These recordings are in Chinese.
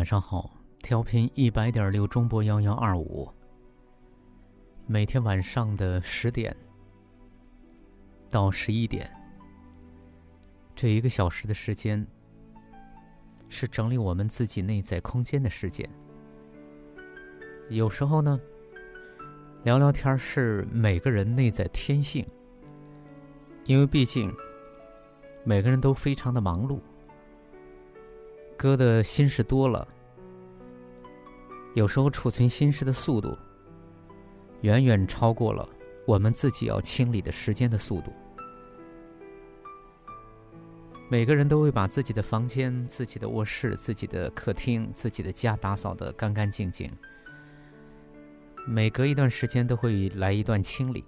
晚上好！调频一百点六中波幺幺二五，每天晚上的十点到十一点，这一个小时的时间，是整理我们自己内在空间的时间。有时候呢，聊聊天是每个人内在天性，因为毕竟每个人都非常的忙碌。哥的心事多了，有时候储存心事的速度远远超过了我们自己要清理的时间的速度。每个人都会把自己的房间、自己的卧室、自己的客厅、自己的家打扫的干干净净。每隔一段时间都会来一段清理，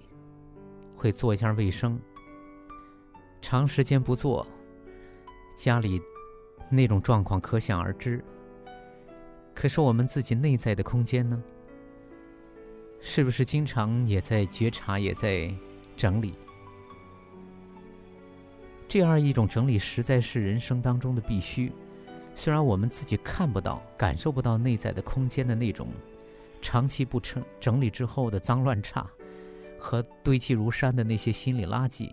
会做一下卫生。长时间不做，家里。那种状况可想而知。可是我们自己内在的空间呢？是不是经常也在觉察，也在整理？这样一种整理，实在是人生当中的必须。虽然我们自己看不到、感受不到内在的空间的那种长期不成整理之后的脏乱差和堆积如山的那些心理垃圾，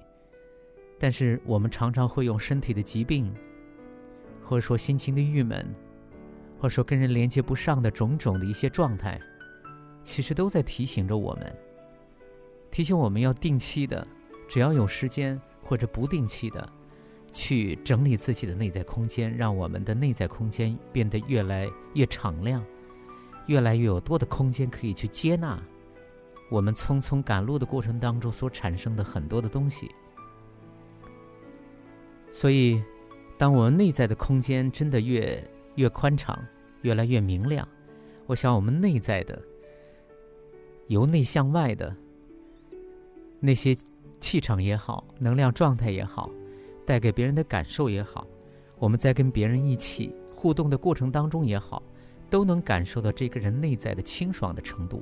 但是我们常常会用身体的疾病。或者说心情的郁闷，或者说跟人连接不上的种种的一些状态，其实都在提醒着我们，提醒我们要定期的，只要有时间或者不定期的，去整理自己的内在空间，让我们的内在空间变得越来越敞亮，越来越有多的空间可以去接纳我们匆匆赶路的过程当中所产生的很多的东西，所以。当我们内在的空间真的越越宽敞，越来越明亮，我想我们内在的由内向外的那些气场也好，能量状态也好，带给别人的感受也好，我们在跟别人一起互动的过程当中也好，都能感受到这个人内在的清爽的程度。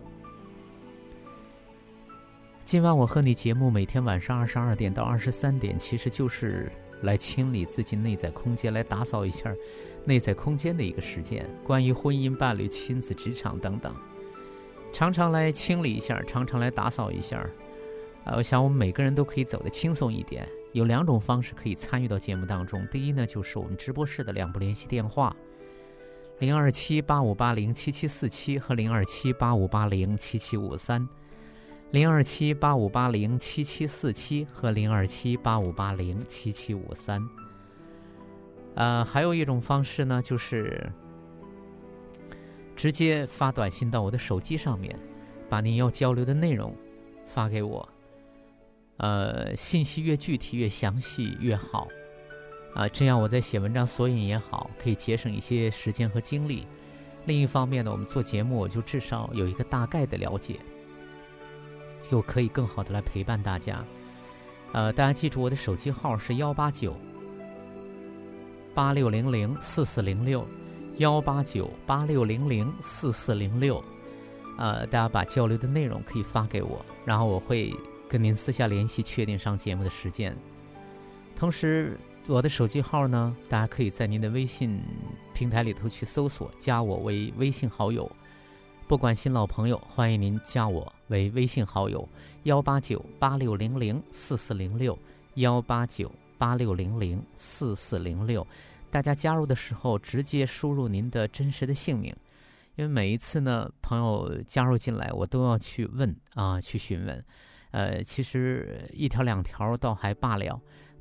今晚我和你节目每天晚上二十二点到二十三点，其实就是。来清理自己内在空间，来打扫一下内在空间的一个实践。关于婚姻、伴侣、亲子、职场等等，常常来清理一下，常常来打扫一下。啊，我想我们每个人都可以走得轻松一点。有两种方式可以参与到节目当中。第一呢，就是我们直播室的两部联系电话：零二七八五八零七七四七和零二七八五八零七七五三。零二七八五八零七七四七和零二七八五八零七七五三。呃，还有一种方式呢，就是直接发短信到我的手机上面，把您要交流的内容发给我。呃，信息越具体越详细越好，啊，这样我在写文章索引也好，可以节省一些时间和精力。另一方面呢，我们做节目，我就至少有一个大概的了解。就可以更好的来陪伴大家，呃，大家记住我的手机号是幺八九八六零零四四零六，幺八九八六零零四四零六，呃，大家把交流的内容可以发给我，然后我会跟您私下联系，确定上节目的时间。同时，我的手机号呢，大家可以在您的微信平台里头去搜索，加我为微信好友。不管新老朋友，欢迎您加我为微信好友，幺八九八六零零四四零六，幺八九八六零零四四零六。大家加入的时候，直接输入您的真实的姓名，因为每一次呢，朋友加入进来，我都要去问啊，去询问。呃，其实一条两条倒还罢了，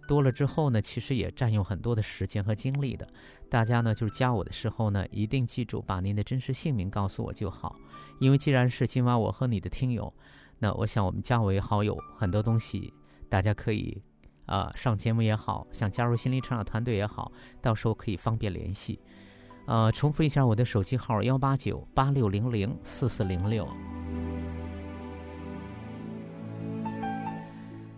多了之后呢，其实也占用很多的时间和精力的。大家呢，就是加我的时候呢，一定记住把您的真实姓名告诉我就好。因为既然是今晚我和你的听友，那我想我们加为好友，很多东西大家可以啊上节目也好，想加入心灵成长团队也好，到时候可以方便联系。呃，重复一下我的手机号：幺八九八六零零四四零六。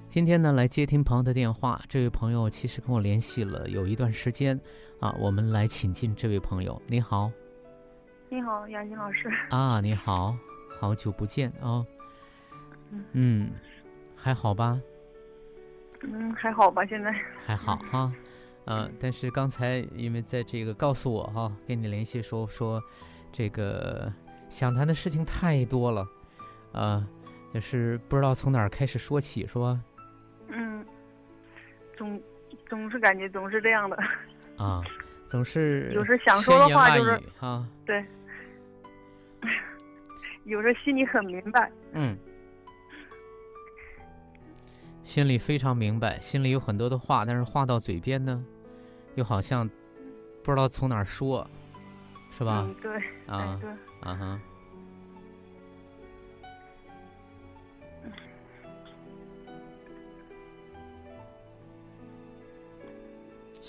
今天呢，来接听朋友的电话。这位朋友其实跟我联系了有一段时间，啊，我们来请进这位朋友。你好，你好，杨欣老师。啊，你好，好久不见啊。嗯，还好吧？嗯，还好吧，现在。还好哈，嗯，但是刚才因为在这个告诉我哈，跟你联系说说，这个想谈的事情太多了，啊，就是不知道从哪儿开始说起，是吧？总总是感觉总是这样的啊，总是 有时想说的话就是啊，对，有时心里很明白，嗯，心里非常明白，心里有很多的话，但是话到嘴边呢，又好像不知道从哪儿说，是吧？嗯，对，啊，对，啊哈。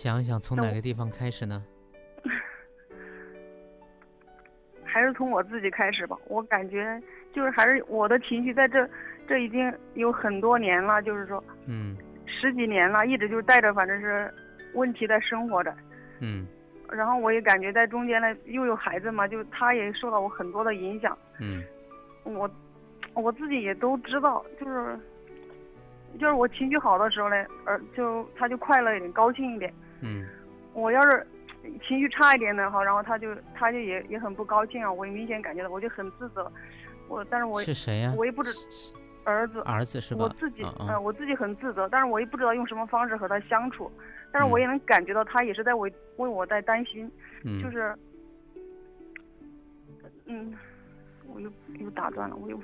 想一想，从哪个地方开始呢？还是从我自己开始吧。我感觉就是还是我的情绪在这，这已经有很多年了，就是说，嗯，十几年了，一直就带着，反正是问题在生活着。嗯。然后我也感觉在中间呢，又有孩子嘛，就他也受到我很多的影响。嗯。我我自己也都知道，就是就是我情绪好的时候呢，呃，就他就快乐一点，高兴一点。嗯，我要是情绪差一点的哈，然后他就他就也也很不高兴啊，我也明显感觉到，我就很自责。我但是我是谁呀？我也不知儿子儿子是吧？我自己嗯，我自己很自责，但是我也不知道用什么方式和他相处，但是我也能感觉到他也是在为为我在担心，就是嗯，我又又打断了，我又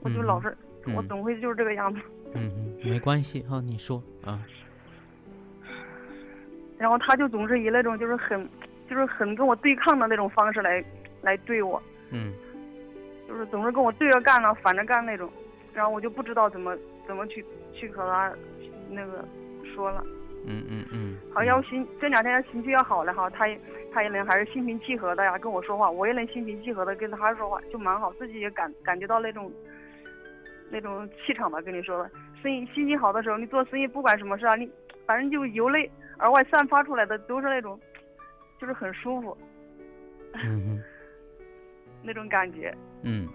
我就老是我总会就是这个样子。嗯嗯，没关系哈，你说啊。然后他就总是以那种就是很，就是很跟我对抗的那种方式来，来对我。嗯。就是总是跟我对着干了，反着干那种，然后我就不知道怎么怎么去去和他那个说了。嗯嗯嗯。好，要心这两天情绪要好了哈，他也他也能还是心平气和的呀跟我说话，我也能心平气和的跟他说话，就蛮好，自己也感感觉到那种那种气场吧。跟你说了，生意心情好的时候，你做生意不管什么事啊，你反正就由内。而外散发出来的都是那种，就是很舒服，嗯 那种感觉。嗯，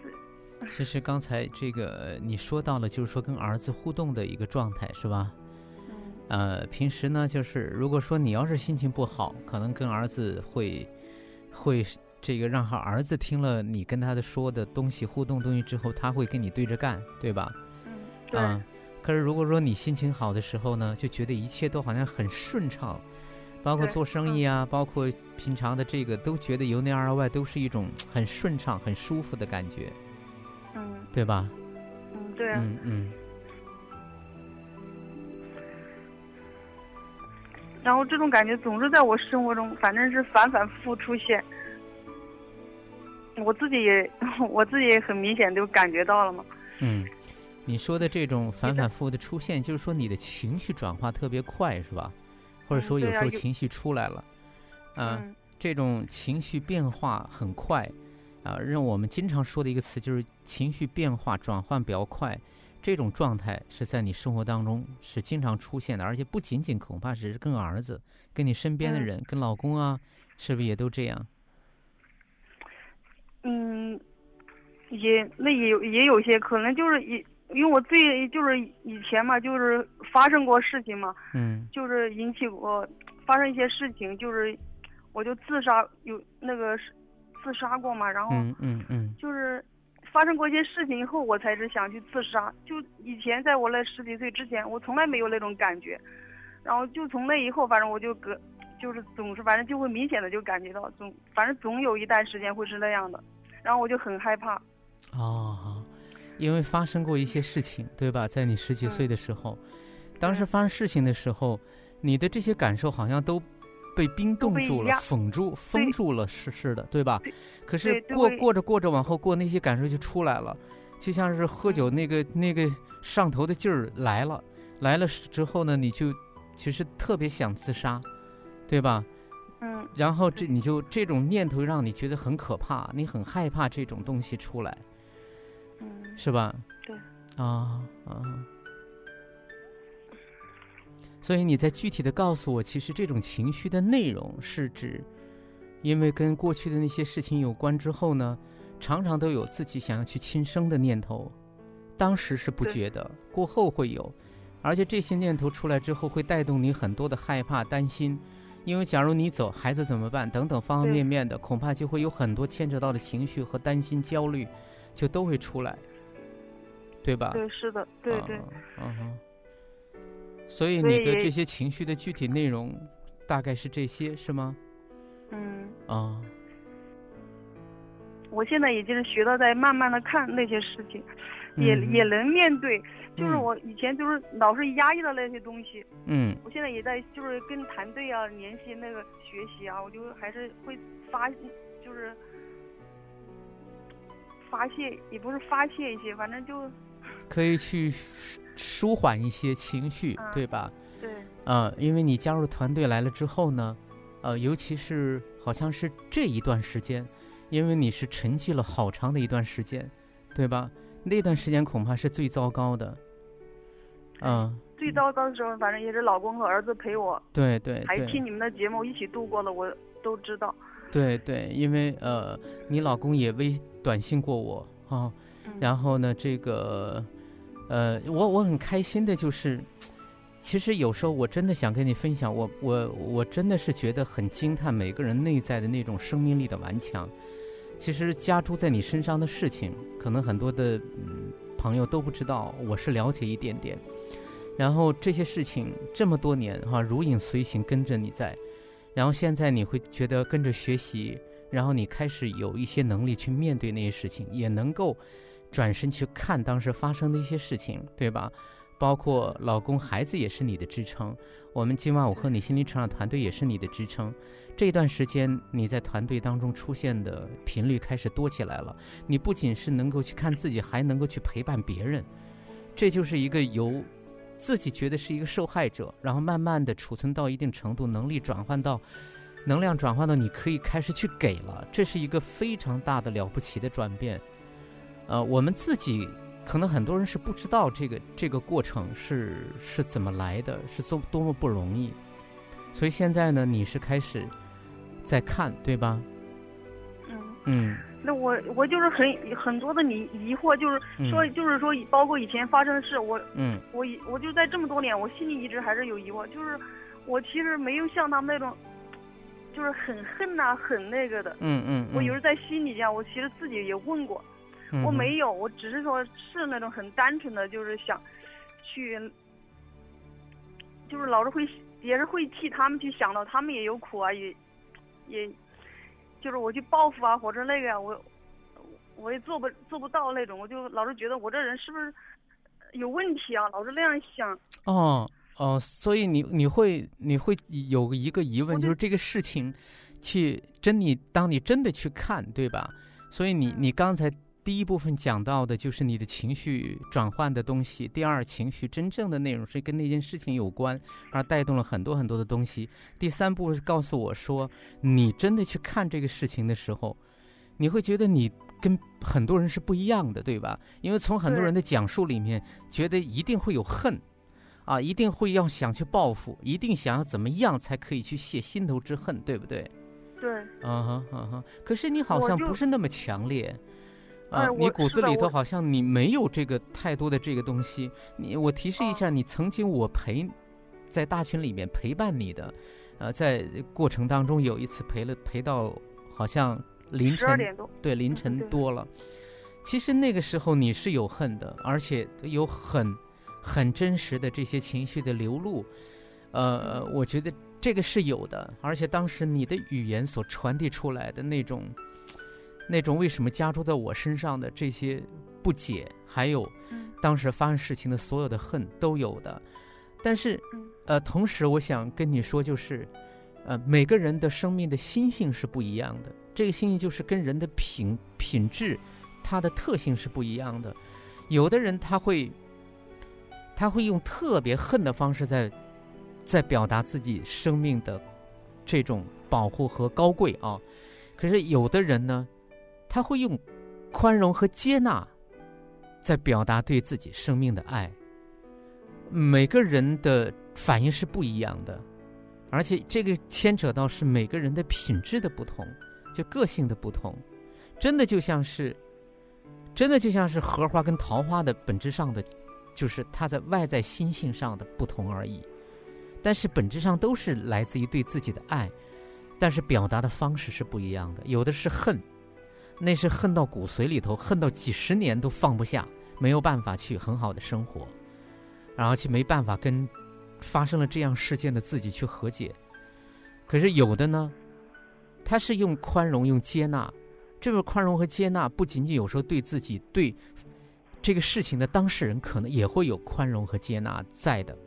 其实刚才这个你说到了，就是说跟儿子互动的一个状态，是吧？嗯。呃，平时呢，就是如果说你要是心情不好，可能跟儿子会，会这个让他儿子听了你跟他的说的东西互动东西之后，他会跟你对着干，对吧？嗯，对。可是如果说你心情好的时候呢，就觉得一切都好像很顺畅，包括做生意啊，包括平常的这个，都觉得由内而外都是一种 很顺畅、很舒服的感觉，嗯，对吧？嗯，对。嗯嗯。然后这种感觉总是在我生活中，反正是反反复复出现，我自己也 我自己也很明显就感觉到了嘛。嗯。你说的这种反反复复的出现，就是说你的情绪转化特别快，是吧？或者说有时候情绪出来了，嗯，这种情绪变化很快，啊，让我们经常说的一个词就是情绪变化转换比较快，这种状态是在你生活当中是经常出现的，而且不仅仅恐怕只是跟儿子，跟你身边的人，跟老公啊，是不是也都这样？嗯，也那也有也有些可能就是一。因为我最就是以前嘛，就是发生过事情嘛，嗯，就是引起我发生一些事情，就是我就自杀，有那个自杀过嘛，然后嗯嗯嗯，就是发生过一些事情以后，我才是想去自杀。就以前在我那十几岁之前，我从来没有那种感觉，然后就从那以后，反正我就隔，就是总是反正就会明显的就感觉到总，反正总有一段时间会是那样的。然后我就很害怕。哦，因为发生过一些事情，对吧？在你十几岁的时候，当时发生事情的时候，你的这些感受好像都被冰冻住了、封住、封住了，是是的，对吧？可是过过着过着往后过，那些感受就出来了，就像是喝酒那个那个上头的劲儿来了，来了之后呢，你就其实特别想自杀，对吧？嗯。然后这你就这种念头让你觉得很可怕，你很害怕这种东西出来。是吧？对。啊啊。所以你在具体的告诉我，其实这种情绪的内容是指，因为跟过去的那些事情有关之后呢，常常都有自己想要去轻生的念头。当时是不觉得，过后会有，而且这些念头出来之后，会带动你很多的害怕、担心。因为假如你走，孩子怎么办？等等方方面面的，恐怕就会有很多牵扯到的情绪和担心、焦虑，就都会出来。对吧？对，是的，对对。嗯哼。所以你的这些情绪的具体内容，大概是这些，是吗？嗯。啊。我现在已经学到在慢慢的看那些事情，也也能面对。就是我以前就是老是压抑的那些东西。嗯。我现在也在就是跟团队啊联系那个学习啊，我就还是会发，就是发泄，也不是发泄一些，反正就。可以去舒缓一些情绪，对吧？对。啊，因为你加入团队来了之后呢，呃，尤其是好像是这一段时间，因为你是沉寂了好长的一段时间，对吧？那段时间恐怕是最糟糕的。嗯。最糟糕的时候，反正也是老公和儿子陪我。对对。还听你们的节目一起度过了，我都知道。对对，因为呃，你老公也微短信过我啊。然后呢，这个，呃，我我很开心的就是，其实有时候我真的想跟你分享，我我我真的是觉得很惊叹每个人内在的那种生命力的顽强。其实加诸在你身上的事情，可能很多的嗯朋友都不知道，我是了解一点点。然后这些事情这么多年哈，如影随形跟着你在，然后现在你会觉得跟着学习，然后你开始有一些能力去面对那些事情，也能够。转身去看当时发生的一些事情，对吧？包括老公、孩子也是你的支撑。我们今晚我和你心灵成长团队也是你的支撑。这段时间你在团队当中出现的频率开始多起来了。你不仅是能够去看自己，还能够去陪伴别人。这就是一个由自己觉得是一个受害者，然后慢慢的储存到一定程度，能力转换到能量转换到你可以开始去给了。这是一个非常大的了不起的转变。呃，我们自己可能很多人是不知道这个这个过程是是怎么来的，是多多么不容易。所以现在呢，你是开始在看，对吧？嗯。嗯。那我我就是很很多的疑疑惑，就是说就是说，包括以前发生的事，我嗯，我我就在这么多年，我心里一直还是有疑惑，就是我其实没有像他们那种，就是很恨呐，很那个的。嗯嗯。我有时在心里这样，我其实自己也问过。我没有，我只是说是那种很单纯的，就是想去，就是老是会也是会替他们去想到，他们也有苦啊，也也，就是我去报复啊或者那个，我我也做不做不到那种，我就老是觉得我这人是不是有问题啊，老是那样想。哦哦，所以你你会你会有一个疑问，就是这个事情，去真你当你真的去看，对吧？所以你你刚才。第一部分讲到的就是你的情绪转换的东西，第二，情绪真正的内容是跟那件事情有关，而带动了很多很多的东西。第三步是告诉我说，你真的去看这个事情的时候，你会觉得你跟很多人是不一样的，对吧？因为从很多人的讲述里面，觉得一定会有恨，啊，一定会要想去报复，一定想要怎么样才可以去泄心头之恨，对不对？对。嗯哼嗯哼，可是你好像不是那么强烈。啊，你骨子里头好像你没有这个太多的这个东西。你我提示一下，你曾经我陪在大群里面陪伴你的，呃，在过程当中有一次陪了陪到好像凌晨对凌晨多了。其实那个时候你是有恨的，而且有很很真实的这些情绪的流露。呃，我觉得这个是有的，而且当时你的语言所传递出来的那种。那种为什么加诸在我身上的这些不解，还有当时发生事情的所有的恨都有的。但是，呃，同时我想跟你说，就是，呃，每个人的生命的心性是不一样的。这个心性就是跟人的品品质，它的特性是不一样的。有的人他会，他会用特别恨的方式在，在表达自己生命的这种保护和高贵啊。可是有的人呢，他会用宽容和接纳，在表达对自己生命的爱。每个人的反应是不一样的，而且这个牵扯到是每个人的品质的不同，就个性的不同，真的就像是，真的就像是荷花跟桃花的本质上的，就是它在外在心性上的不同而已，但是本质上都是来自于对自己的爱，但是表达的方式是不一样的。有的是恨，那是恨到骨髓里头，恨到几十年都放不下，没有办法去很好的生活。然后去没办法跟发生了这样事件的自己去和解，可是有的呢，他是用宽容、用接纳，这个宽容和接纳不仅仅有时候对自己、对这个事情的当事人可能也会有宽容和接纳在的。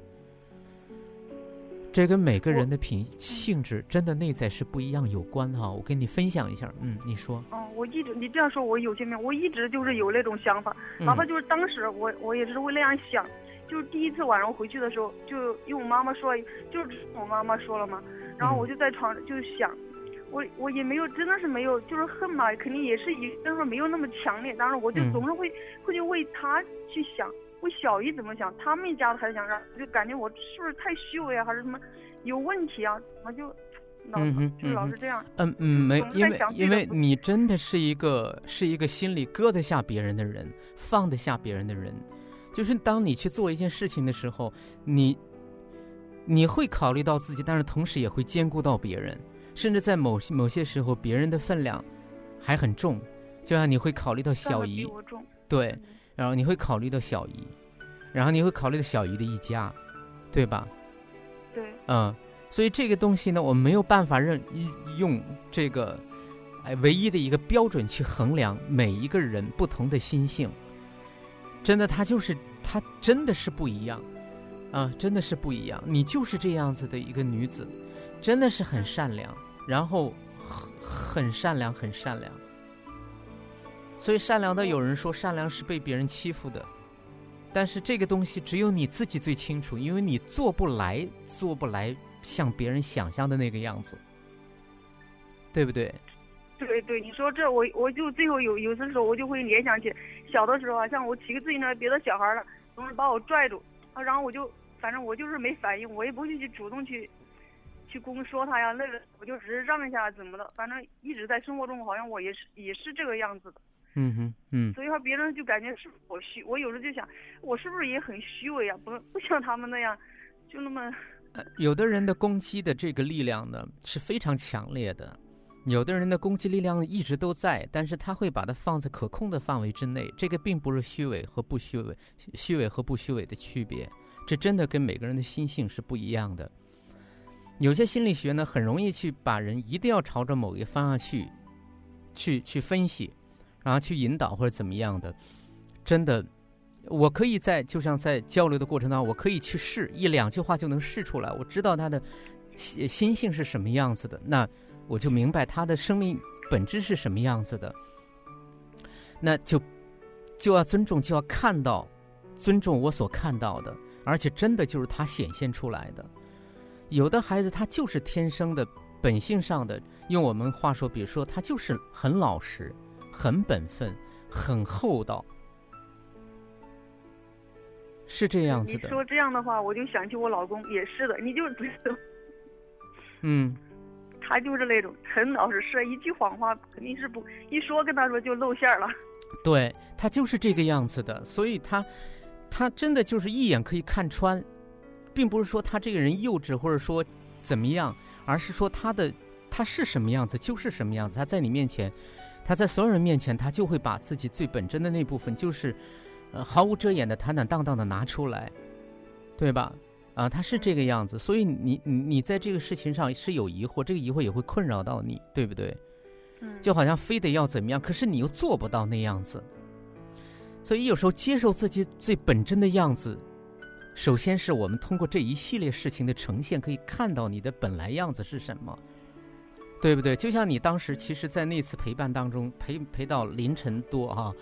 这跟每个人的品性质真的内在是不一样有关哈。我跟你分享一下，嗯，你说。哦，我一直你这样说，我有些面，我一直就是有那种想法，哪怕就是当时我我也是会那样想。就是第一次晚上回去的时候，就因为我妈妈说，就是我妈妈说了嘛，然后我就在床就想，我我也没有真的是没有，就是恨嘛，肯定也是一，但是没有那么强烈。当时我就总是会会去为他去想，为小姨怎么想，他们一家子想让，就感觉我是不是太虚伪啊，还是什么有问题啊？怎么就老就老是这样？嗯嗯，没，因为因为你真的是一个是一个心里搁得下别人的人，放得下别人的人。就是当你去做一件事情的时候，你你会考虑到自己，但是同时也会兼顾到别人，甚至在某些某些时候，别人的分量还很重，就像你会考虑到小姨，对，然后你会考虑到小姨，然后你会考虑到小姨的一家，对吧？对，嗯，所以这个东西呢，我没有办法认用这个哎唯一的一个标准去衡量每一个人不同的心性。真的，他就是他，真的是不一样，啊，真的是不一样。你就是这样子的一个女子，真的是很善良，然后很很善良，很善良。所以善良的有人说善良是被别人欺负的，但是这个东西只有你自己最清楚，因为你做不来，做不来像别人想象的那个样子，对不对？对对，你说这我我就最后有有的时候我就会联想起小的时候啊，像我骑个自行车，别的小孩了总是把我拽住啊，然后我就反正我就是没反应，我也不会去主动去去攻说他呀，那个我就只是让一下怎么的，反正一直在生活中好像我也是也是这个样子的。嗯哼嗯。所以说别人就感觉是我虚，我有时候就想我是不是也很虚伪啊？不不像他们那样就那么。呃，有的人的攻击的这个力量呢是非常强烈的。有的人的攻击力量一直都在，但是他会把它放在可控的范围之内。这个并不是虚伪和不虚伪，虚伪和不虚伪的区别，这真的跟每个人的心性是不一样的。有些心理学呢，很容易去把人一定要朝着某一个方向去，去去分析，然后去引导或者怎么样的。真的，我可以在就像在交流的过程当中，我可以去试一两句话就能试出来，我知道他的心心性是什么样子的。那。我就明白他的生命本质是什么样子的，那就就要尊重，就要看到，尊重我所看到的，而且真的就是他显现出来的。有的孩子他就是天生的本性上的，用我们话说，比如说他就是很老实、很本分、很厚道，是这样子的。你说这样的话，我就想起我老公也是的，你就嗯。他就是那种很老实，说一句谎话肯定是不一说，跟他说就露馅了。对他就是这个样子的，所以他，他真的就是一眼可以看穿，并不是说他这个人幼稚或者说怎么样，而是说他的他是什么样子就是什么样子。他在你面前，他在所有人面前，他就会把自己最本真的那部分，就是呃毫无遮掩的、坦坦荡荡的拿出来，对吧？啊，他是这个样子，所以你你你在这个事情上是有疑惑，这个疑惑也会困扰到你，对不对？就好像非得要怎么样，可是你又做不到那样子。所以有时候接受自己最本真的样子，首先是我们通过这一系列事情的呈现，可以看到你的本来样子是什么，对不对？就像你当时其实，在那次陪伴当中陪陪到凌晨多啊，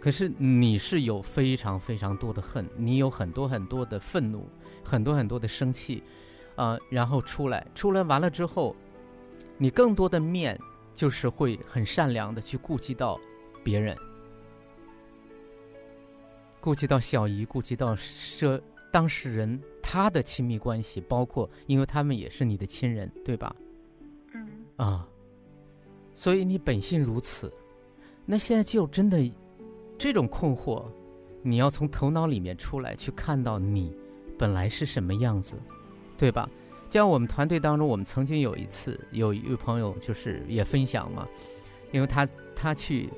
可是你是有非常非常多的恨，你有很多很多的愤怒，很多很多的生气，啊，然后出来，出来完了之后，你更多的面就是会很善良的去顾及到别人。顾及到小姨，顾及到涉当事人他的亲密关系，包括因为他们也是你的亲人，对吧？啊，所以你本性如此，那现在就真的这种困惑，你要从头脑里面出来，去看到你本来是什么样子，对吧？就像我们团队当中，我们曾经有一次有一位朋友就是也分享嘛，因为他他去。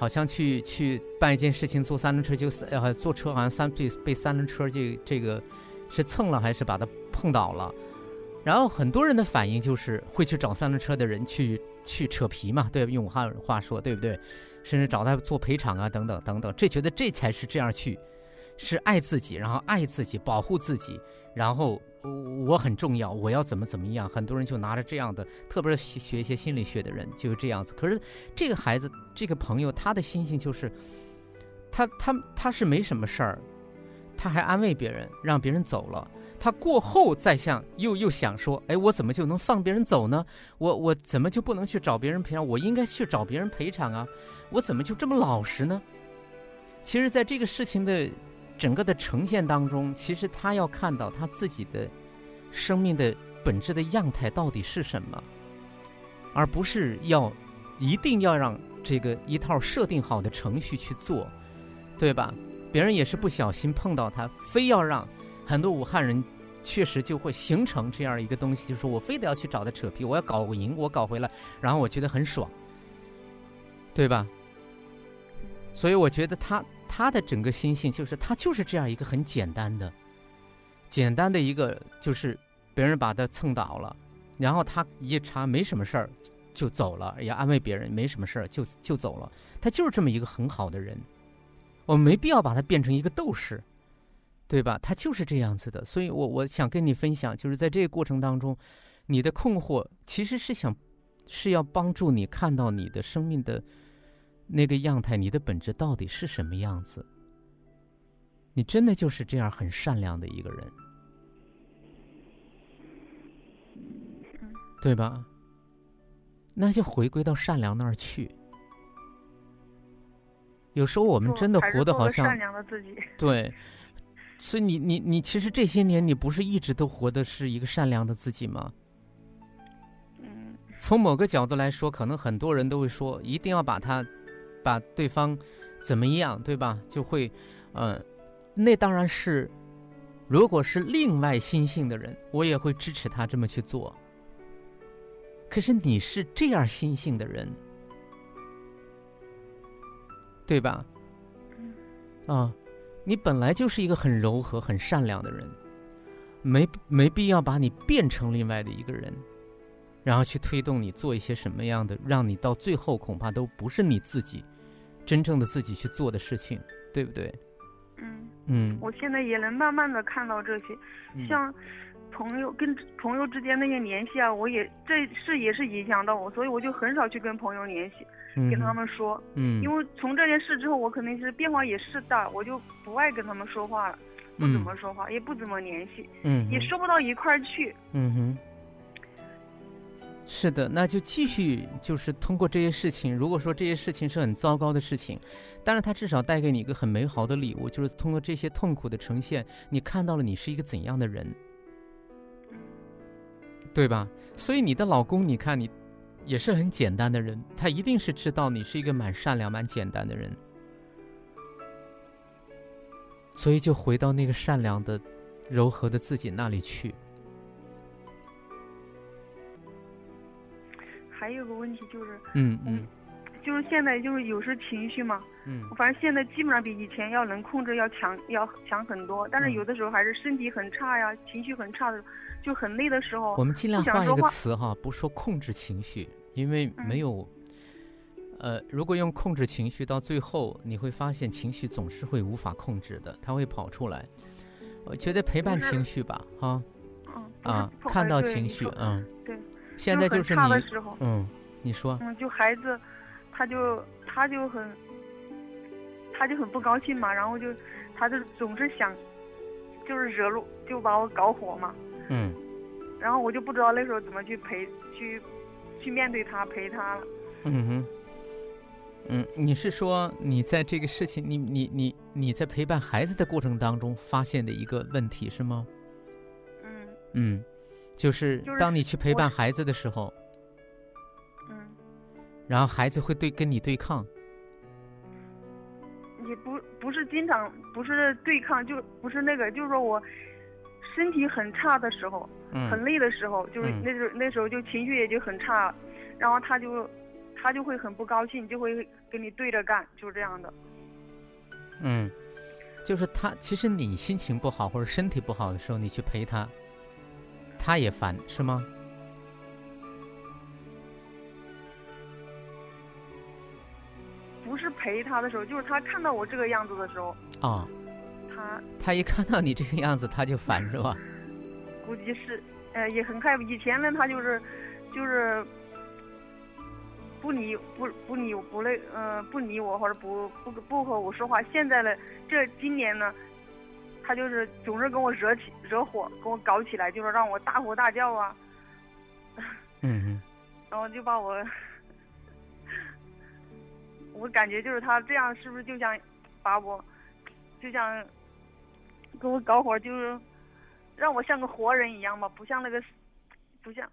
好像去去办一件事情，坐三轮车就呃坐车好像三被被三轮车这这个是蹭了还是把他碰倒了，然后很多人的反应就是会去找三轮车的人去去扯皮嘛，对，用武汉话说对不对？甚至找他做赔偿啊等等等等，这觉得这才是这样去，是爱自己，然后爱自己，保护自己，然后。我很重要，我要怎么怎么样？很多人就拿着这样的，特别是学一些心理学的人，就是这样子。可是这个孩子，这个朋友，他的心性就是，他他他是没什么事儿，他还安慰别人，让别人走了。他过后再想，又又想说，哎，我怎么就能放别人走呢？我我怎么就不能去找别人赔偿？我应该去找别人赔偿啊！我怎么就这么老实呢？其实，在这个事情的。整个的呈现当中，其实他要看到他自己的生命的本质的样态到底是什么，而不是要一定要让这个一套设定好的程序去做，对吧？别人也是不小心碰到他，非要让很多武汉人确实就会形成这样一个东西，就是我非得要去找他扯皮，我要搞赢，我搞回来，然后我觉得很爽，对吧？所以我觉得他。他的整个心性就是他就是这样一个很简单的、简单的一个，就是别人把他蹭倒了，然后他一查没什么事儿就走了，也安慰别人没什么事儿就就走了。他就是这么一个很好的人，我们没必要把他变成一个斗士，对吧？他就是这样子的。所以我我想跟你分享，就是在这个过程当中，你的困惑其实是想是要帮助你看到你的生命的。那个样态，你的本质到底是什么样子？你真的就是这样很善良的一个人，对吧？那就回归到善良那儿去。有时候我们真的活得好像善良的自己。对，所以你你你，其实这些年你不是一直都活的是一个善良的自己吗？嗯。从某个角度来说，可能很多人都会说，一定要把他。把对方怎么样，对吧？就会，嗯，那当然是，如果是另外心性的人，我也会支持他这么去做。可是你是这样心性的人，对吧？啊，你本来就是一个很柔和、很善良的人，没没必要把你变成另外的一个人。然后去推动你做一些什么样的，让你到最后恐怕都不是你自己真正的自己去做的事情，对不对？嗯嗯。我现在也能慢慢的看到这些，像朋友跟朋友之间那些联系啊，我也这是也是影响到我，所以我就很少去跟朋友联系，跟他们说。嗯。因为从这件事之后，我肯定是变化也是大，我就不爱跟他们说话了，不怎么说话，也不怎么联系，嗯，也说不到一块儿去。嗯哼。是的，那就继续，就是通过这些事情。如果说这些事情是很糟糕的事情，但是它至少带给你一个很美好的礼物，就是通过这些痛苦的呈现，你看到了你是一个怎样的人，对吧？所以你的老公，你看你也是很简单的人，他一定是知道你是一个蛮善良、蛮简单的人，所以就回到那个善良的、柔和的自己那里去。还有个问题就是，嗯嗯，就是现在就是有时情绪嘛，嗯，反正现在基本上比以前要能控制要强要强很多，但是有的时候还是身体很差呀，情绪很差的，就很累的时候，我们尽量换一个词哈，不说控制情绪，因为没有呃，如果用控制情绪，到最后你会发现情绪总是会无法控制的，它会跑出来。我觉得陪伴情绪吧，哈，啊，看到情绪，嗯，对，现在就是你，嗯，你说，嗯，就孩子，他就他就很，他就很不高兴嘛，然后就，他就总是想，就是惹怒，就把我搞火嘛，嗯，然后我就不知道那时候怎么去陪去，去面对他陪他了，嗯哼。嗯，你是说你在这个事情，你你你你在陪伴孩子的过程当中发现的一个问题是吗？嗯嗯，就是当你去陪伴孩子的时候，嗯，然后孩子会对跟你对抗，也不不是经常不是对抗，就不是那个，就是说我身体很差的时候，很累的时候，就是那时候那时候就情绪也就很差，然后他就。他就会很不高兴，就会跟你对着干，就是这样的。嗯，就是他，其实你心情不好或者身体不好的时候，你去陪他，他也烦，是吗？不是陪他的时候，就是他看到我这个样子的时候。啊。他。他一看到你这个样子，他就烦，是吧？估计是，呃，也很害怕。以前呢，他就是，就是。不理不不理不那嗯不理我或者不不不和我说话。现在呢，这今年呢，他就是总是跟我惹起惹火，跟我搞起来，就是让我大吼大叫啊。嗯嗯。然后就把我，我感觉就是他这样是不是就像把我，就像跟我搞火，就是让我像个活人一样嘛，不像那个，不像。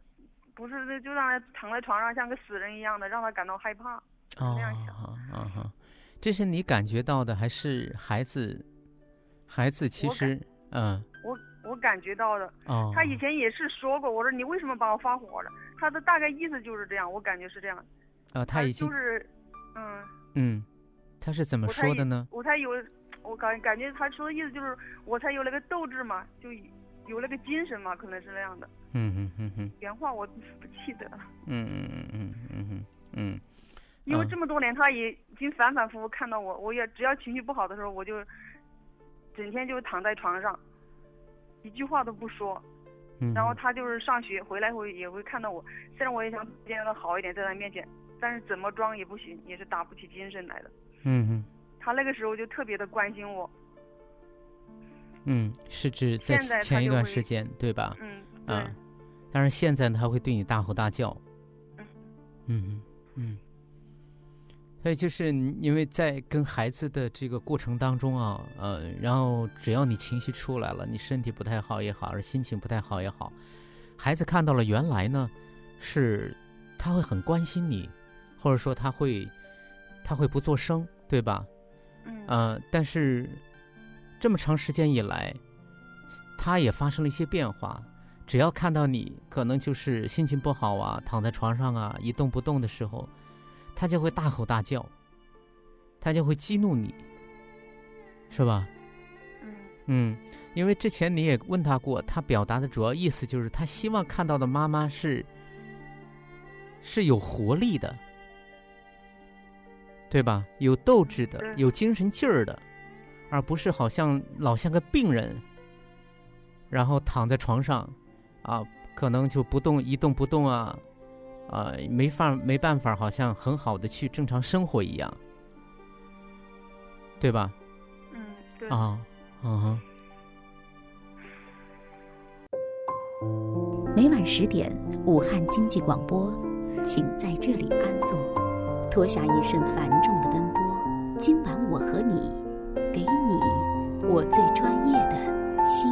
不是，就让他躺在床上像个死人一样的，让他感到害怕。哦，啊哈，这是你感觉到的，还是孩子？孩子其实，嗯，我我感觉到的。哦，他以前也是说过，我说你为什么把我发火了？他的大概意思就是这样，我感觉是这样。啊，他已经就是，嗯嗯，他是怎么说的呢？我才有，我感感觉他说的意思就是，我才有那个斗志嘛，就。有那个精神嘛，可能是那样的。嗯嗯嗯嗯。原话我不记得了。嗯嗯嗯嗯嗯嗯嗯。因为这么多年，他也已经反反复复看到我，我也只要情绪不好的时候，我就整天就躺在床上，一句话都不说。嗯。然后他就是上学回来会也会看到我，虽然我也想变得好一点在他面前，但是怎么装也不行，也是打不起精神来的。嗯嗯。他那个时候就特别的关心我。嗯，是指在前一段时间，对吧？嗯，啊，但是现在他会对你大吼大叫。嗯，嗯嗯，所以就是因为在跟孩子的这个过程当中啊，呃，然后只要你情绪出来了，你身体不太好也好，而心情不太好也好，孩子看到了原来呢，是他会很关心你，或者说他会他会不做声，对吧？嗯，呃，但是。这么长时间以来，他也发生了一些变化。只要看到你可能就是心情不好啊，躺在床上啊一动不动的时候，他就会大吼大叫，他就会激怒你，是吧？嗯嗯，因为之前你也问他过，他表达的主要意思就是他希望看到的妈妈是是有活力的，对吧？有斗志的，有精神劲儿的。而不是好像老像个病人，然后躺在床上，啊，可能就不动一动不动啊，啊，没法没办法，好像很好的去正常生活一样，对吧？嗯，对。啊，嗯哼。每晚十点，武汉经济广播，请在这里安坐，脱下一身繁重的奔波。今晚我和你。给你我最专业的心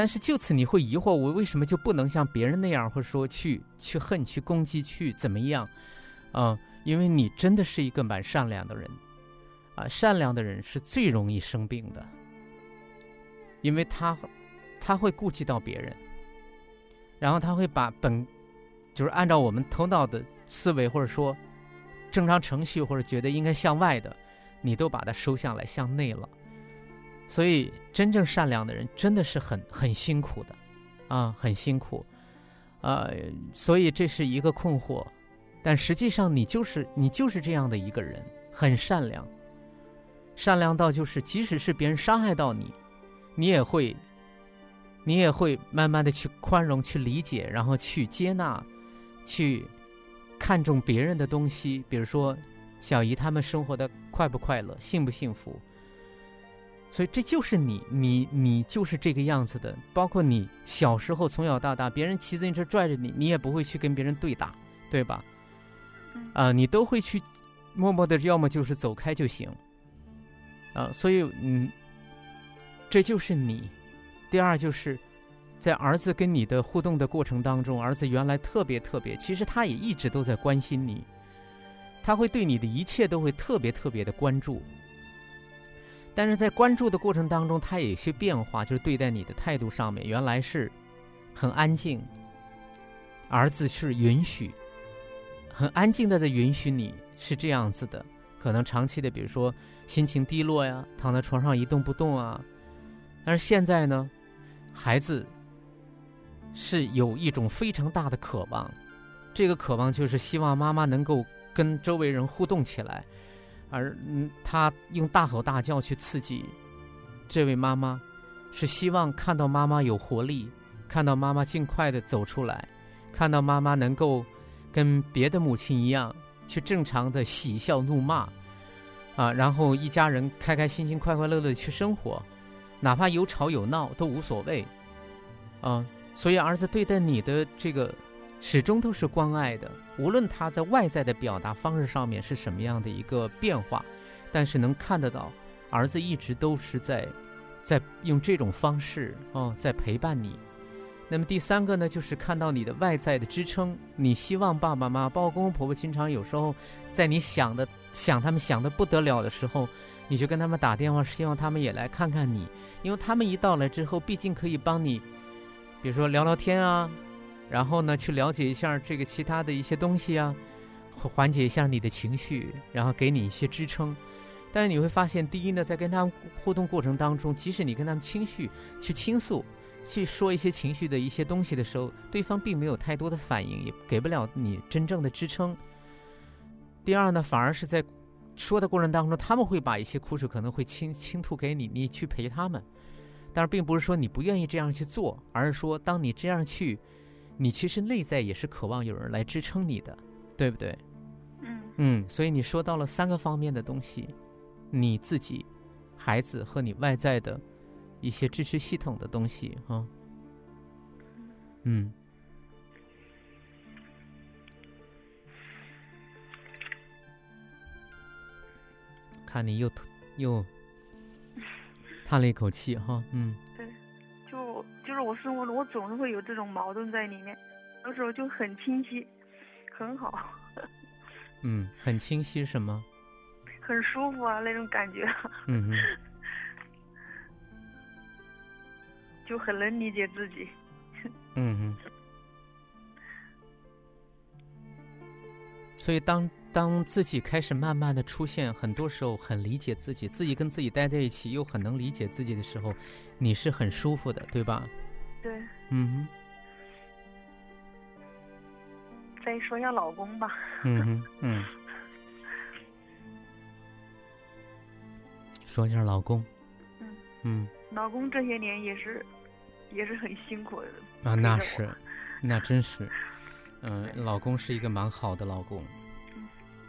但是就此你会疑惑，我为什么就不能像别人那样，或者说去去恨、去攻击、去怎么样？啊，因为你真的是一个蛮善良的人，啊，善良的人是最容易生病的，因为他他会顾及到别人，然后他会把本就是按照我们头脑的思维，或者说正常程序，或者觉得应该向外的，你都把它收下来向内了。所以，真正善良的人真的是很很辛苦的，啊，很辛苦，呃，所以这是一个困惑。但实际上，你就是你就是这样的一个人，很善良，善良到就是即使是别人伤害到你，你也会，你也会慢慢的去宽容、去理解，然后去接纳，去看重别人的东西。比如说，小姨他们生活的快不快乐，幸不幸福。所以这就是你，你你就是这个样子的。包括你小时候从小到大，别人骑自行车拽着你，你也不会去跟别人对打，对吧？啊，你都会去默默的，要么就是走开就行。啊，所以嗯，这就是你。第二就是在儿子跟你的互动的过程当中，儿子原来特别特别，其实他也一直都在关心你，他会对你的一切都会特别特别的关注。但是在关注的过程当中，他也有些变化，就是对待你的态度上面，原来是很安静，儿子是允许，很安静的在允许你是这样子的，可能长期的，比如说心情低落呀，躺在床上一动不动啊。但是现在呢，孩子是有一种非常大的渴望，这个渴望就是希望妈妈能够跟周围人互动起来。而嗯，他用大吼大叫去刺激这位妈妈，是希望看到妈妈有活力，看到妈妈尽快的走出来，看到妈妈能够跟别的母亲一样去正常的喜笑怒骂，啊，然后一家人开开心心、快快乐乐的去生活，哪怕有吵有闹都无所谓，啊，所以儿子对待你的这个。始终都是关爱的，无论他在外在的表达方式上面是什么样的一个变化，但是能看得到，儿子一直都是在，在用这种方式哦，在陪伴你。那么第三个呢，就是看到你的外在的支撑，你希望爸爸妈妈、包括公公婆婆，经常有时候在你想的想他们想的不得了的时候，你就跟他们打电话，希望他们也来看看你，因为他们一到来之后，毕竟可以帮你，比如说聊聊天啊。然后呢，去了解一下这个其他的一些东西啊，缓解一下你的情绪，然后给你一些支撑。但是你会发现，第一呢，在跟他们互动过程当中，即使你跟他们倾诉、去倾诉、去说一些情绪的一些东西的时候，对方并没有太多的反应，也给不了你真正的支撑。第二呢，反而是在说的过程当中，他们会把一些苦水可能会倾倾吐给你，你去陪他们。但是并不是说你不愿意这样去做，而是说当你这样去。你其实内在也是渴望有人来支撑你的，对不对？嗯嗯，所以你说到了三个方面的东西，你自己、孩子和你外在的一些支持系统的东西，哈。嗯。看你又又 叹了一口气，哈，嗯。就是我生活中，我总是会有这种矛盾在里面，有时候就很清晰，很好。嗯，很清晰什么？很舒服啊，那种感觉。嗯嗯。就很能理解自己。嗯嗯。所以，当当自己开始慢慢的出现，很多时候很理解自己，自己跟自己待在一起，又很能理解自己的时候。你是很舒服的，对吧？对。嗯哼。再说一下老公吧。嗯哼，嗯。说一下老公。嗯。嗯。老公这些年也是，也是很辛苦的。啊，那是，那真是，嗯，老公是一个蛮好的老公。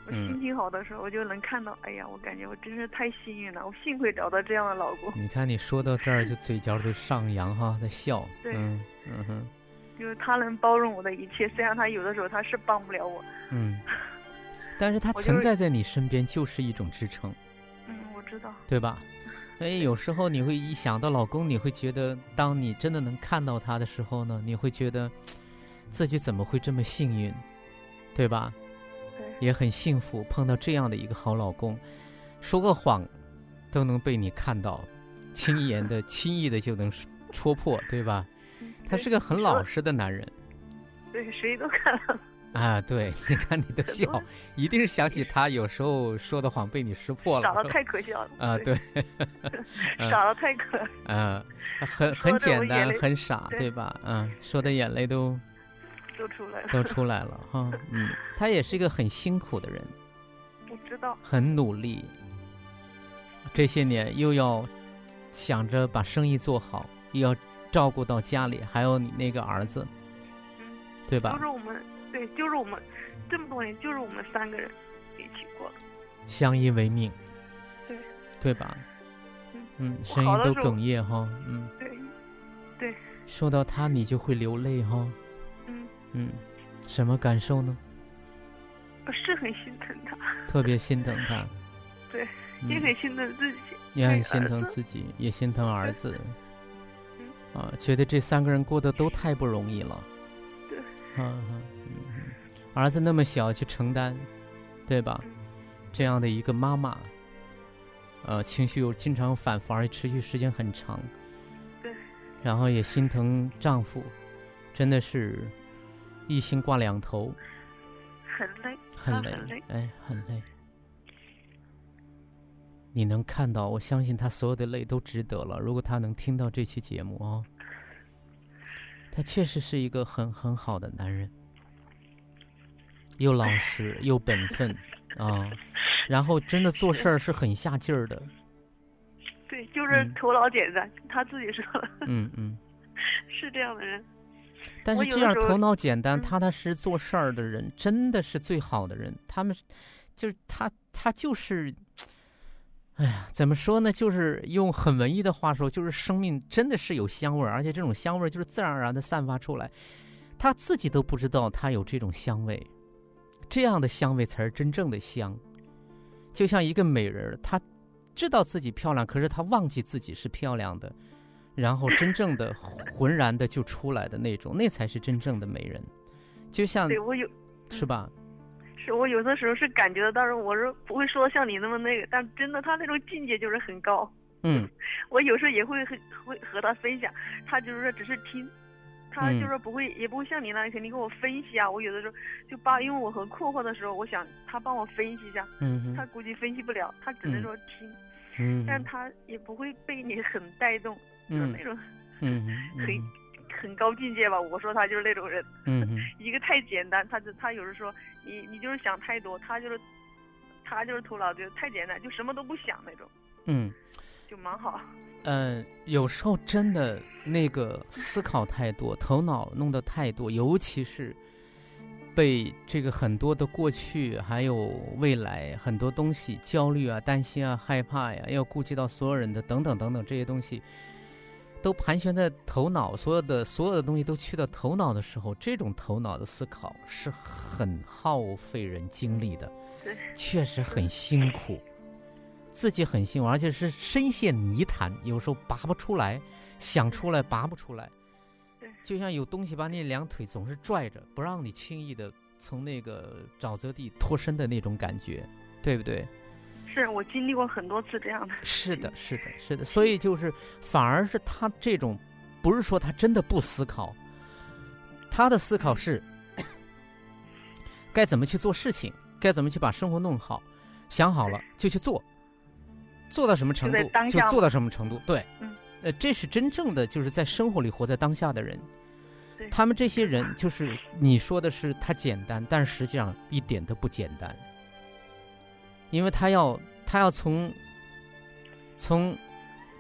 情好的时候，我就能看到，哎呀，我感觉我真是太幸运了，我幸亏找到这样的老公。你看你说到这儿就嘴角就上扬哈，在笑。对，嗯嗯哼，就是他能包容我的一切，虽然他有的时候他是帮不了我。嗯，但是他 存在在你身边就是一种支撑。嗯，我知道。对吧？所以有时候你会一想到老公，你会觉得，当你真的能看到他的时候呢，你会觉得 自己怎么会这么幸运，对吧？也很幸福，碰到这样的一个好老公，说个谎都能被你看到，轻言的、轻易的就能戳破，对吧？他是个很老实的男人。对，谁都看了。啊，对，你看你的笑，一定是想起他有时候说的谎被你识破了。傻的太可笑了。啊，对。傻的太可。嗯，很很简单，很傻，对吧？嗯，说的眼泪都。都出来了，都出来了哈，嗯，他也是一个很辛苦的人，我知道，很努力，这些年又要想着把生意做好，又要照顾到家里，还有你那个儿子，嗯，对吧？就是我们，对，就是我们这么多年，就是我们三个人一起过，相依为命，对，对吧？嗯嗯，声音都哽咽哈，嗯，对，对，说到他你就会流泪哈。嗯，什么感受呢？我是很心疼他，特别心疼他。对，也很心疼自己，也很心疼自己，也心疼儿子。啊，觉得这三个人过得都太不容易了。对。嗯嗯嗯，儿子那么小去承担，对吧？这样的一个妈妈，呃，情绪又经常反复，而且持续时间很长。对。然后也心疼丈夫，真的是。一心挂两头，很累，很累，哎，很累。你能看到，我相信他所有的累都值得了。如果他能听到这期节目啊，他确实是一个很很好的男人，又老实 又本分啊，然后真的做事儿是很下劲儿的。对，就是头脑简单，他自己说的。嗯嗯，是这样的人。但是这样头脑简单、踏踏实实做事儿的人，真的是最好的人。他们，就是他，他就是，哎呀，怎么说呢？就是用很文艺的话说，就是生命真的是有香味儿，而且这种香味儿就是自然而然的散发出来，他自己都不知道他有这种香味，这样的香味才是真正的香。就像一个美人，她知道自己漂亮，可是她忘记自己是漂亮的。然后真正的浑然的就出来的那种，那才是真正的美人，就像对我有是吧？是我有的时候是感觉得到，我是不会说像你那么那个，但真的他那种境界就是很高。嗯，我有时候也会和会和他分享，他就是说只是听，他就是不会也不会像你那样肯定跟我分析啊。我有的时候就把因为我很困惑的时候，我想他帮我分析一下，嗯，他估计分析不了，他只能说听，嗯，但他也不会被你很带动。嗯，那种，嗯很很高境界吧。我说他就是那种人，嗯一个太简单，他就他有时说你你就是想太多，他就是他就是头脑就太简单，就什么都不想那种，嗯，就蛮好。嗯，有时候真的那个思考太多，头脑弄得太多，尤其是被这个很多的过去还有未来很多东西焦虑啊、担心啊、害怕呀，要顾及到所有人的等等等等这些东西。都盘旋在头脑，所有的所有的东西都去到头脑的时候，这种头脑的思考是很耗费人精力的，确实很辛苦，自己很辛苦，而且是深陷泥潭，有时候拔不出来，想出来拔不出来，就像有东西把你两腿总是拽着，不让你轻易的从那个沼泽地脱身的那种感觉，对不对？是我经历过很多次这样的。是的，是的，是的，所以就是反而是他这种，不是说他真的不思考，他的思考是 该怎么去做事情，该怎么去把生活弄好，想好了就去做，做到什么程度就做到什么程度。对，呃，这是真正的就是在生活里活在当下的人。他们这些人就是你说的是他简单，但是实际上一点都不简单。因为他要，他要从，从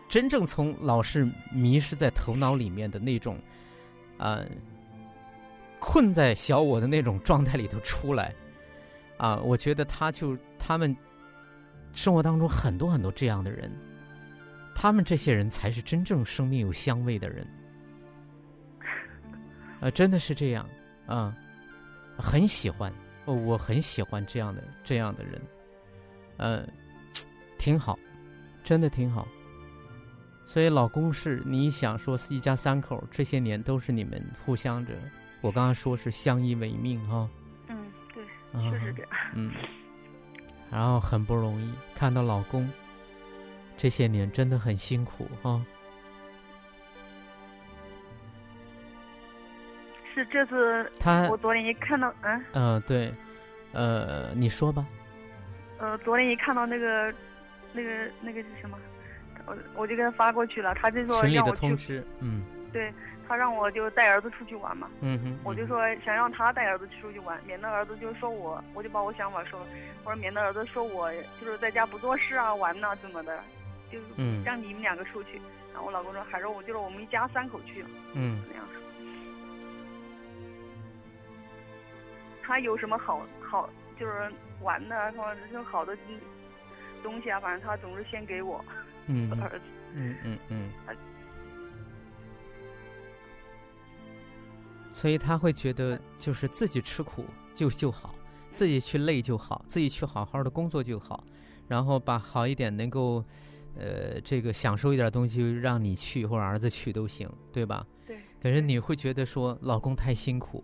真正从老是迷失在头脑里面的那种，呃，困在小我的那种状态里头出来，啊，我觉得他就他们生活当中很多很多这样的人，他们这些人才是真正生命有香味的人。啊，真的是这样啊，很喜欢，我很喜欢这样的这样的人，呃，挺好，真的挺好。所以老公是你想说是一家三口，这些年都是你们互相着，我刚刚说是相依为命哈。嗯，对，确实这样。嗯，然后很不容易，看到老公这些年真的很辛苦哈。是这次他，我昨天一看到，嗯，嗯，对，呃，你说吧。呃，昨天一看到那个，那个，那个是什么？我我就给他发过去了，他就说让我去，嗯，对他让我就带儿子出去玩嘛，嗯哼，我就说想让他带儿子出去玩，免得儿子就说我，我就把我想法说，我说免得儿子说我就是在家不做事啊，玩呐怎么的，就是让你们两个出去。然后我老公说，还是我就是我们一家三口去，嗯，那样。他有什么好好就是玩的，或者是好的东西啊，反正他总是先给我。嗯。嗯嗯嗯。所以他会觉得，就是自己吃苦就就好，自己去累就好，自己去好好的工作就好，然后把好一点能够，呃，这个享受一点东西，让你去或者儿子去都行，对吧？对。可是你会觉得说，老公太辛苦。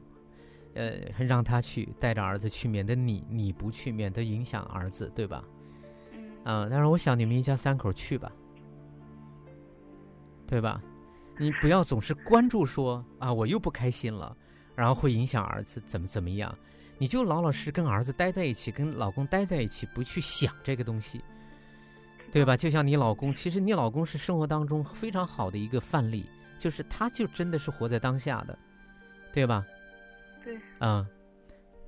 呃，让他去带着儿子去，免得你你不去，免得影响儿子，对吧？嗯。啊，但是我想你们一家三口去吧，对吧？你不要总是关注说啊，我又不开心了，然后会影响儿子怎么怎么样？你就老老实实跟儿子待在一起，跟老公待在一起，不去想这个东西，对吧？就像你老公，其实你老公是生活当中非常好的一个范例，就是他就真的是活在当下的，对吧？对，嗯，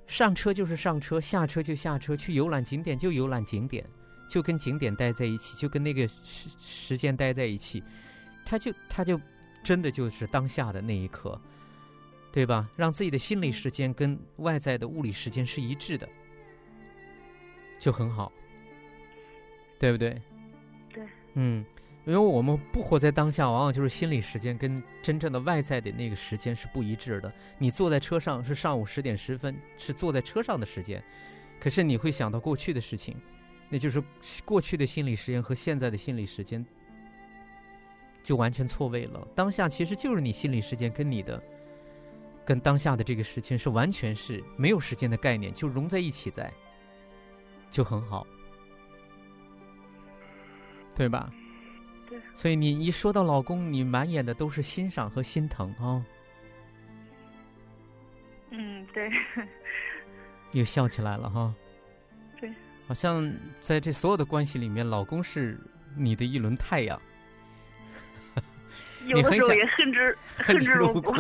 上车就是上车，下车就下车，去游览景点就游览景点，就跟景点待在一起，就跟那个时时间待在一起，他就他就真的就是当下的那一刻，对吧？让自己的心理时间跟外在的物理时间是一致的，就很好，对不对？对，嗯。因为我们不活在当下，往往就是心理时间跟真正的外在的那个时间是不一致的。你坐在车上是上午十点十分，是坐在车上的时间，可是你会想到过去的事情，那就是过去的心理时间和现在的心理时间就完全错位了。当下其实就是你心理时间跟你的跟当下的这个时间是完全是没有时间的概念，就融在一起在，就很好，对吧？所以你一说到老公，你满眼的都是欣赏和心疼啊。嗯，对。又笑起来了哈。对。好像在这所有的关系里面，老公是你的一轮太阳。有的时候也恨之 恨之入骨。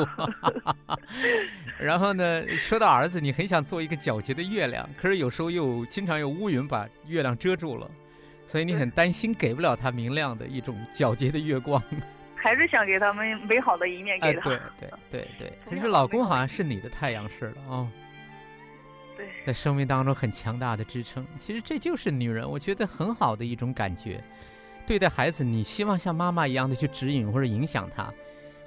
然后呢，说到儿子，你很想做一个皎洁的月亮，可是有时候又经常有乌云把月亮遮住了。所以你很担心给不了他明亮的一种皎洁的月光，还是想给他们美好的一面给他。对对对对，可是老公好像是你的太阳似的啊。对，在生命当中很强大的支撑。其实这就是女人，我觉得很好的一种感觉。对待孩子，你希望像妈妈一样的去指引或者影响他；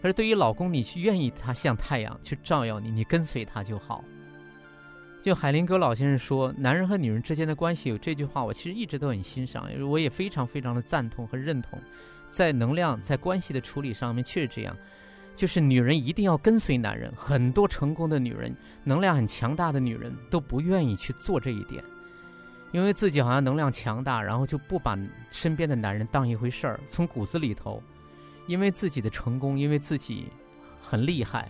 可是对于老公，你去愿意他像太阳去照耀你，你跟随他就好。就海林格老先生说，男人和女人之间的关系有这句话，我其实一直都很欣赏，因为我也非常非常的赞同和认同。在能量在关系的处理上面，确实这样，就是女人一定要跟随男人。很多成功的女人，能量很强大的女人，都不愿意去做这一点，因为自己好像能量强大，然后就不把身边的男人当一回事儿，从骨子里头，因为自己的成功，因为自己很厉害，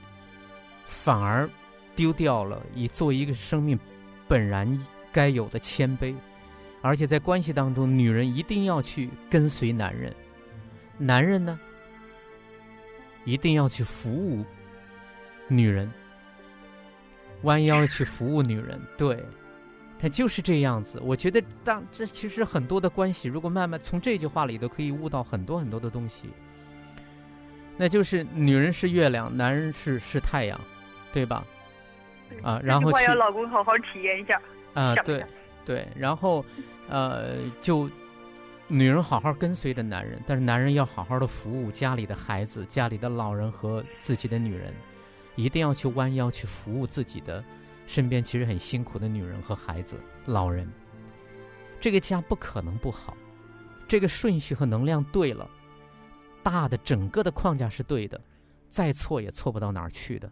反而。丢掉了以作为一个生命本然该有的谦卑，而且在关系当中，女人一定要去跟随男人，男人呢一定要去服务女人，弯腰去服务女人。对，他就是这样子。我觉得，当这其实很多的关系，如果慢慢从这句话里头可以悟到很多很多的东西，那就是女人是月亮，男人是是太阳，对吧？啊，然后要老公好好体验一下。啊，对，对，然后，呃，就女人好好跟随着男人，但是男人要好好的服务家里的孩子、家里的老人和自己的女人，一定要去弯腰去服务自己的身边其实很辛苦的女人和孩子、老人。这个家不可能不好，这个顺序和能量对了，大的整个的框架是对的，再错也错不到哪儿去的。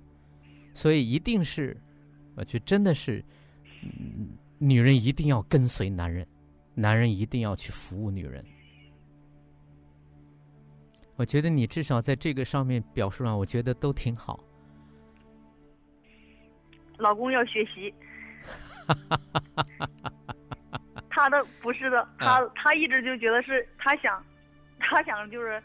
所以一定是，我觉得真的是，嗯。女人一定要跟随男人，男人一定要去服务女人。我觉得你至少在这个上面表述上，我觉得都挺好。老公要学习。他的不是的，他他一直就觉得是他想，他想就是，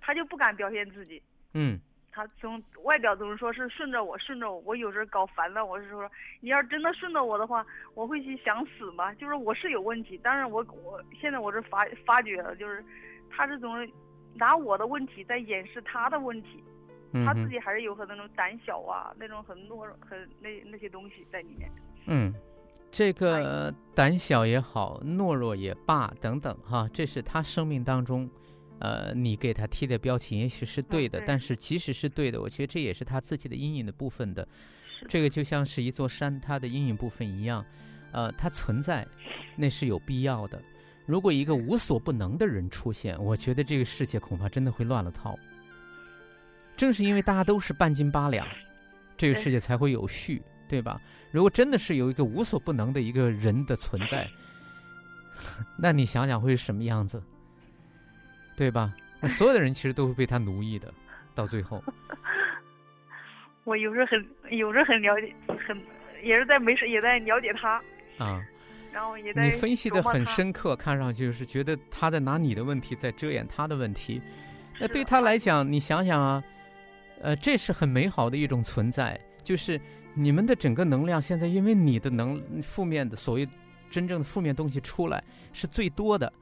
他就不敢表现自己。嗯。他从外表总是说是顺着我，顺着我。我有时候搞烦了，我是说，你要真的顺着我的话，我会去想死吗？就是我是有问题，但是我我现在我是发发觉了，就是他是总是拿我的问题在掩饰他的问题，他自己还是有很多那种胆小啊，那种很懦弱、很那那些东西在里面。嗯，这个胆小也好，懦弱也罢，等等哈，这是他生命当中。呃，你给他贴的标签也许是对的，但是即使是对的，我觉得这也是他自己的阴影的部分的。这个就像是一座山，它的阴影部分一样，呃，它存在，那是有必要的。如果一个无所不能的人出现，我觉得这个世界恐怕真的会乱了套。正是因为大家都是半斤八两，这个世界才会有序，对吧？如果真的是有一个无所不能的一个人的存在，那你想想会是什么样子？对吧？那 所有的人其实都会被他奴役的，到最后。我有时候很，有时候很了解，很也是在没事也在了解他。啊。然后也在。你分析的很深刻，看上去是觉得他在拿你的问题在遮掩他的问题。那对他来讲，你想想啊，呃，这是很美好的一种存在，就是你们的整个能量现在因为你的能负面的所谓真正的负面东西出来是最多的。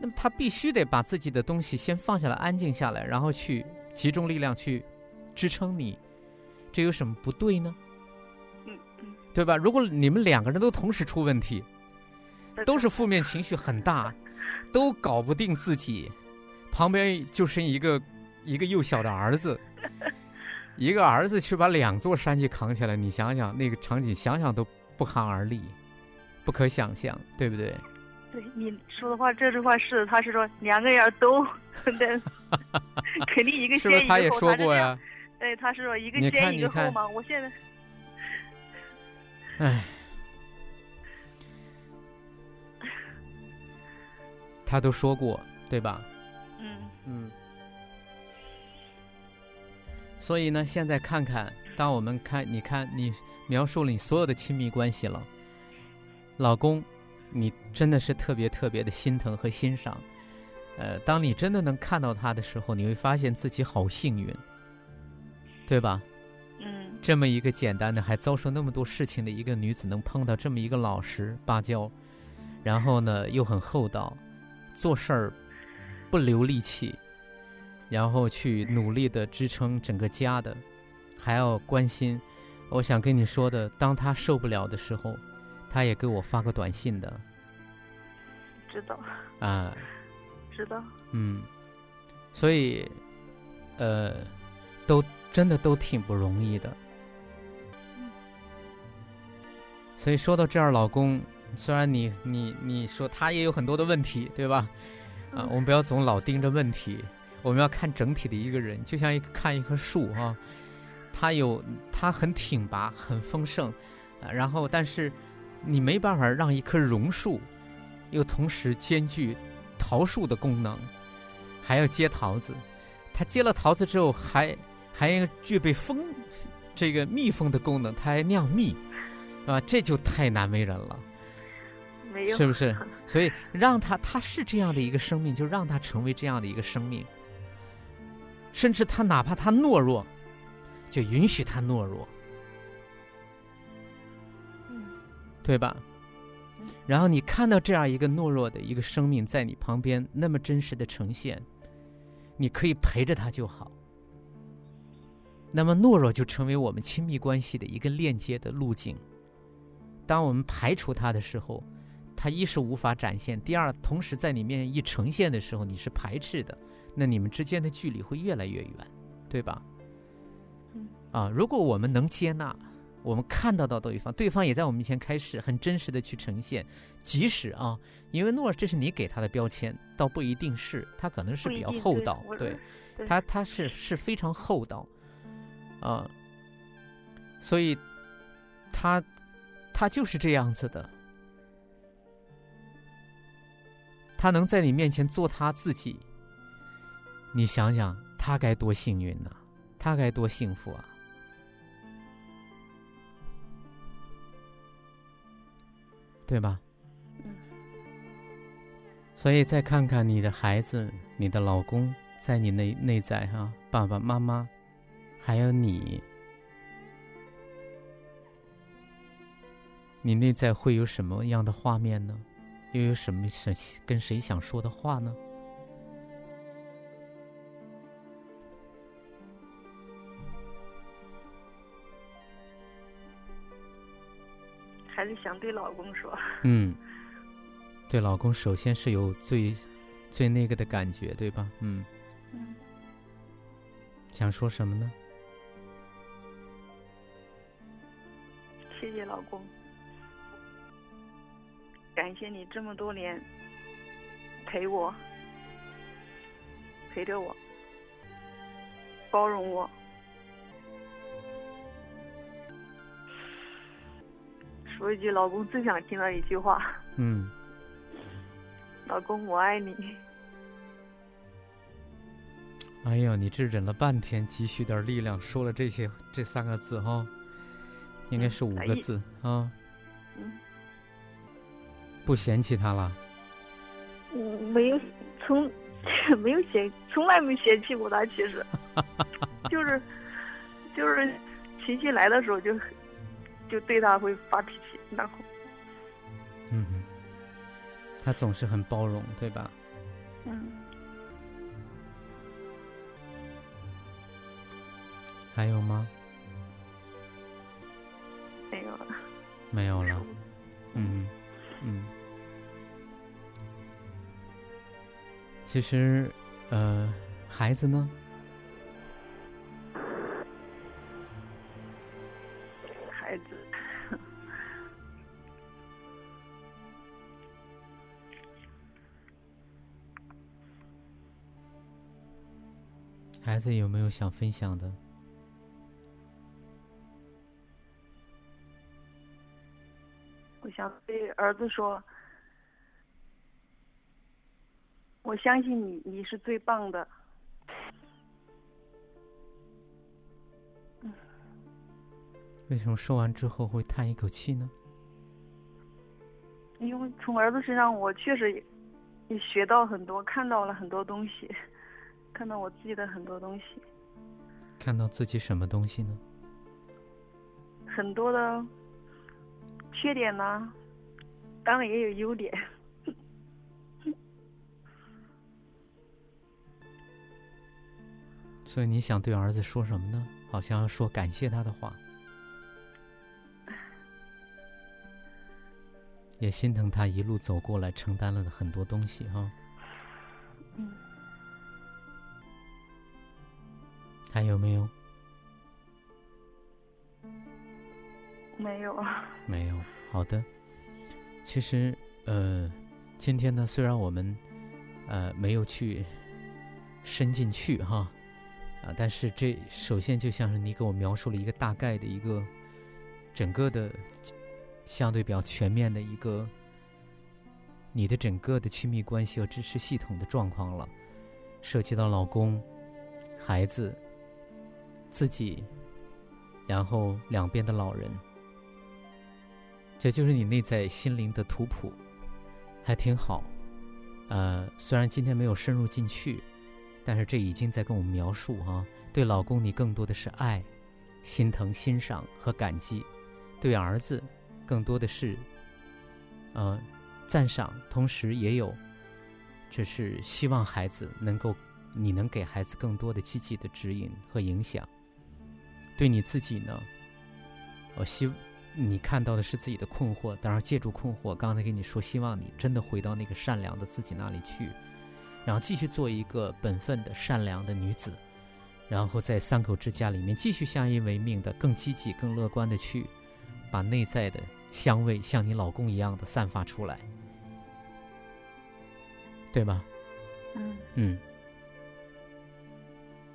那么他必须得把自己的东西先放下来，安静下来，然后去集中力量去支撑你，这有什么不对呢？嗯嗯，对吧？如果你们两个人都同时出问题，都是负面情绪很大，都搞不定自己，旁边就剩一个一个幼小的儿子，一个儿子去把两座山去扛起来，你想想那个场景，想想都不寒而栗，不可想象，对不对？对你说的话，这句话是，他是说两个人都，对，肯定一个先一个后。他也说过呀。对，他是说一个先一个后吗？我现在，唉，他都说过，对吧？嗯嗯。所以呢，现在看看，当我们看，你看，你描述了你所有的亲密关系了，老公。你真的是特别特别的心疼和欣赏，呃，当你真的能看到他的时候，你会发现自己好幸运，对吧？嗯。这么一个简单的，还遭受那么多事情的一个女子，能碰到这么一个老实巴交，然后呢又很厚道，做事儿不留力气，然后去努力的支撑整个家的，还要关心。我想跟你说的，当他受不了的时候。他也给我发过短信的，知道。啊，知道，嗯，所以，呃，都真的都挺不容易的。所以说到这儿，老公，虽然你你你说他也有很多的问题，对吧？啊，我们不要总老盯着问题，我们要看整体的一个人，就像一看一棵树啊，他有他很挺拔，很丰盛，啊，然后但是。你没办法让一棵榕树，又同时兼具桃树的功能，还要结桃子。它结了桃子之后，还还要具备蜂这个蜜蜂的功能，它还酿蜜，啊？这就太难为人了，没有，是不是？所以让他他是这样的一个生命，就让他成为这样的一个生命。甚至他哪怕他懦弱，就允许他懦弱。对吧？然后你看到这样一个懦弱的一个生命在你旁边那么真实的呈现，你可以陪着他就好。那么懦弱就成为我们亲密关系的一个链接的路径。当我们排除它的时候，它一是无法展现，第二，同时在里面前一呈现的时候，你是排斥的，那你们之间的距离会越来越远，对吧？嗯。啊，如果我们能接纳，我们看得到对方，对方也在我们面前开始很真实的去呈现，即使啊，因为诺尔这是你给他的标签，倒不一定是，他可能是比较厚道，对，他他是是非常厚道，啊，所以他。他就是这样子的，他能在你面前做他自己，你想想他该多幸运呐，他该多幸福啊，对吧？所以再看看你的孩子，你的老公，在你内内在哈，爸爸妈妈，还有你。你内在会有什么样的画面呢？又有什么想跟谁想说的话呢？还是想对老公说。嗯，对老公，首先是有最最那个的感觉，对吧？嗯。嗯。想说什么呢？谢谢老公。感谢你这么多年陪我、陪着我、包容我。说一句老公最想听到一句话。嗯。老公，我爱你。哎呦，你这忍了半天，积蓄点力量，说了这些这三个字哈，应该是五个字啊。嗯。不嫌弃他了？我，没有，从 没有嫌，从来没嫌弃过他。其实，就是就是情绪来的时候，就就对他会发脾气，然后，嗯，他总是很包容，对吧？嗯。还有吗？没有了。没有了。嗯嗯。其实，呃，孩子呢？孩子有没有想分享的？我想对儿子说。我相信你，你是最棒的。为什么说完之后会叹一口气呢？因为从儿子身上，我确实也学到很多，看到了很多东西，看到我自己的很多东西。看到自己什么东西呢？很多的缺点呢，当然也有优点。所以你想对儿子说什么呢？好像要说感谢他的话，也心疼他一路走过来承担了很多东西哈。嗯。还有没有？没有啊。没有。好的。其实，呃，今天呢，虽然我们，呃，没有去伸进去哈。啊！但是这首先就像是你给我描述了一个大概的一个整个的相对比较全面的一个你的整个的亲密关系和支持系统的状况了，涉及到老公、孩子、自己，然后两边的老人，这就是你内在心灵的图谱，还挺好。呃，虽然今天没有深入进去。但是这已经在跟我们描述哈，对老公你更多的是爱、心疼、欣赏和感激；对儿子，更多的是，呃，赞赏，同时也有，这是希望孩子能够，你能给孩子更多的积极的指引和影响。对你自己呢，我希你看到的是自己的困惑，当然借助困惑，刚才跟你说，希望你真的回到那个善良的自己那里去，然后继续做一个本分的善良的女子，然后在三口之家里面继续相依为命的，更积极、更乐观的去把内在的香味像你老公一样的散发出来，对吧？嗯嗯。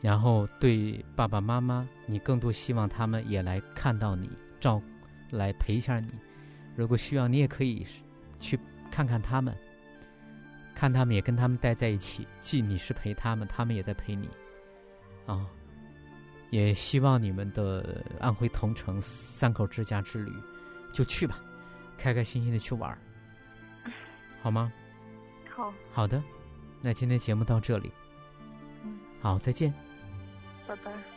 然后对爸爸妈妈，你更多希望他们也来看到你，照，来陪一下你。如果需要，你也可以去看看他们，看他们也跟他们待在一起，既你是陪他们，他们也在陪你。啊，也希望你们的安徽桐城三口之家之旅，就去吧，开开心心的去玩儿，好吗？好。好的，那今天节目到这里。嗯。好，再见。拜拜。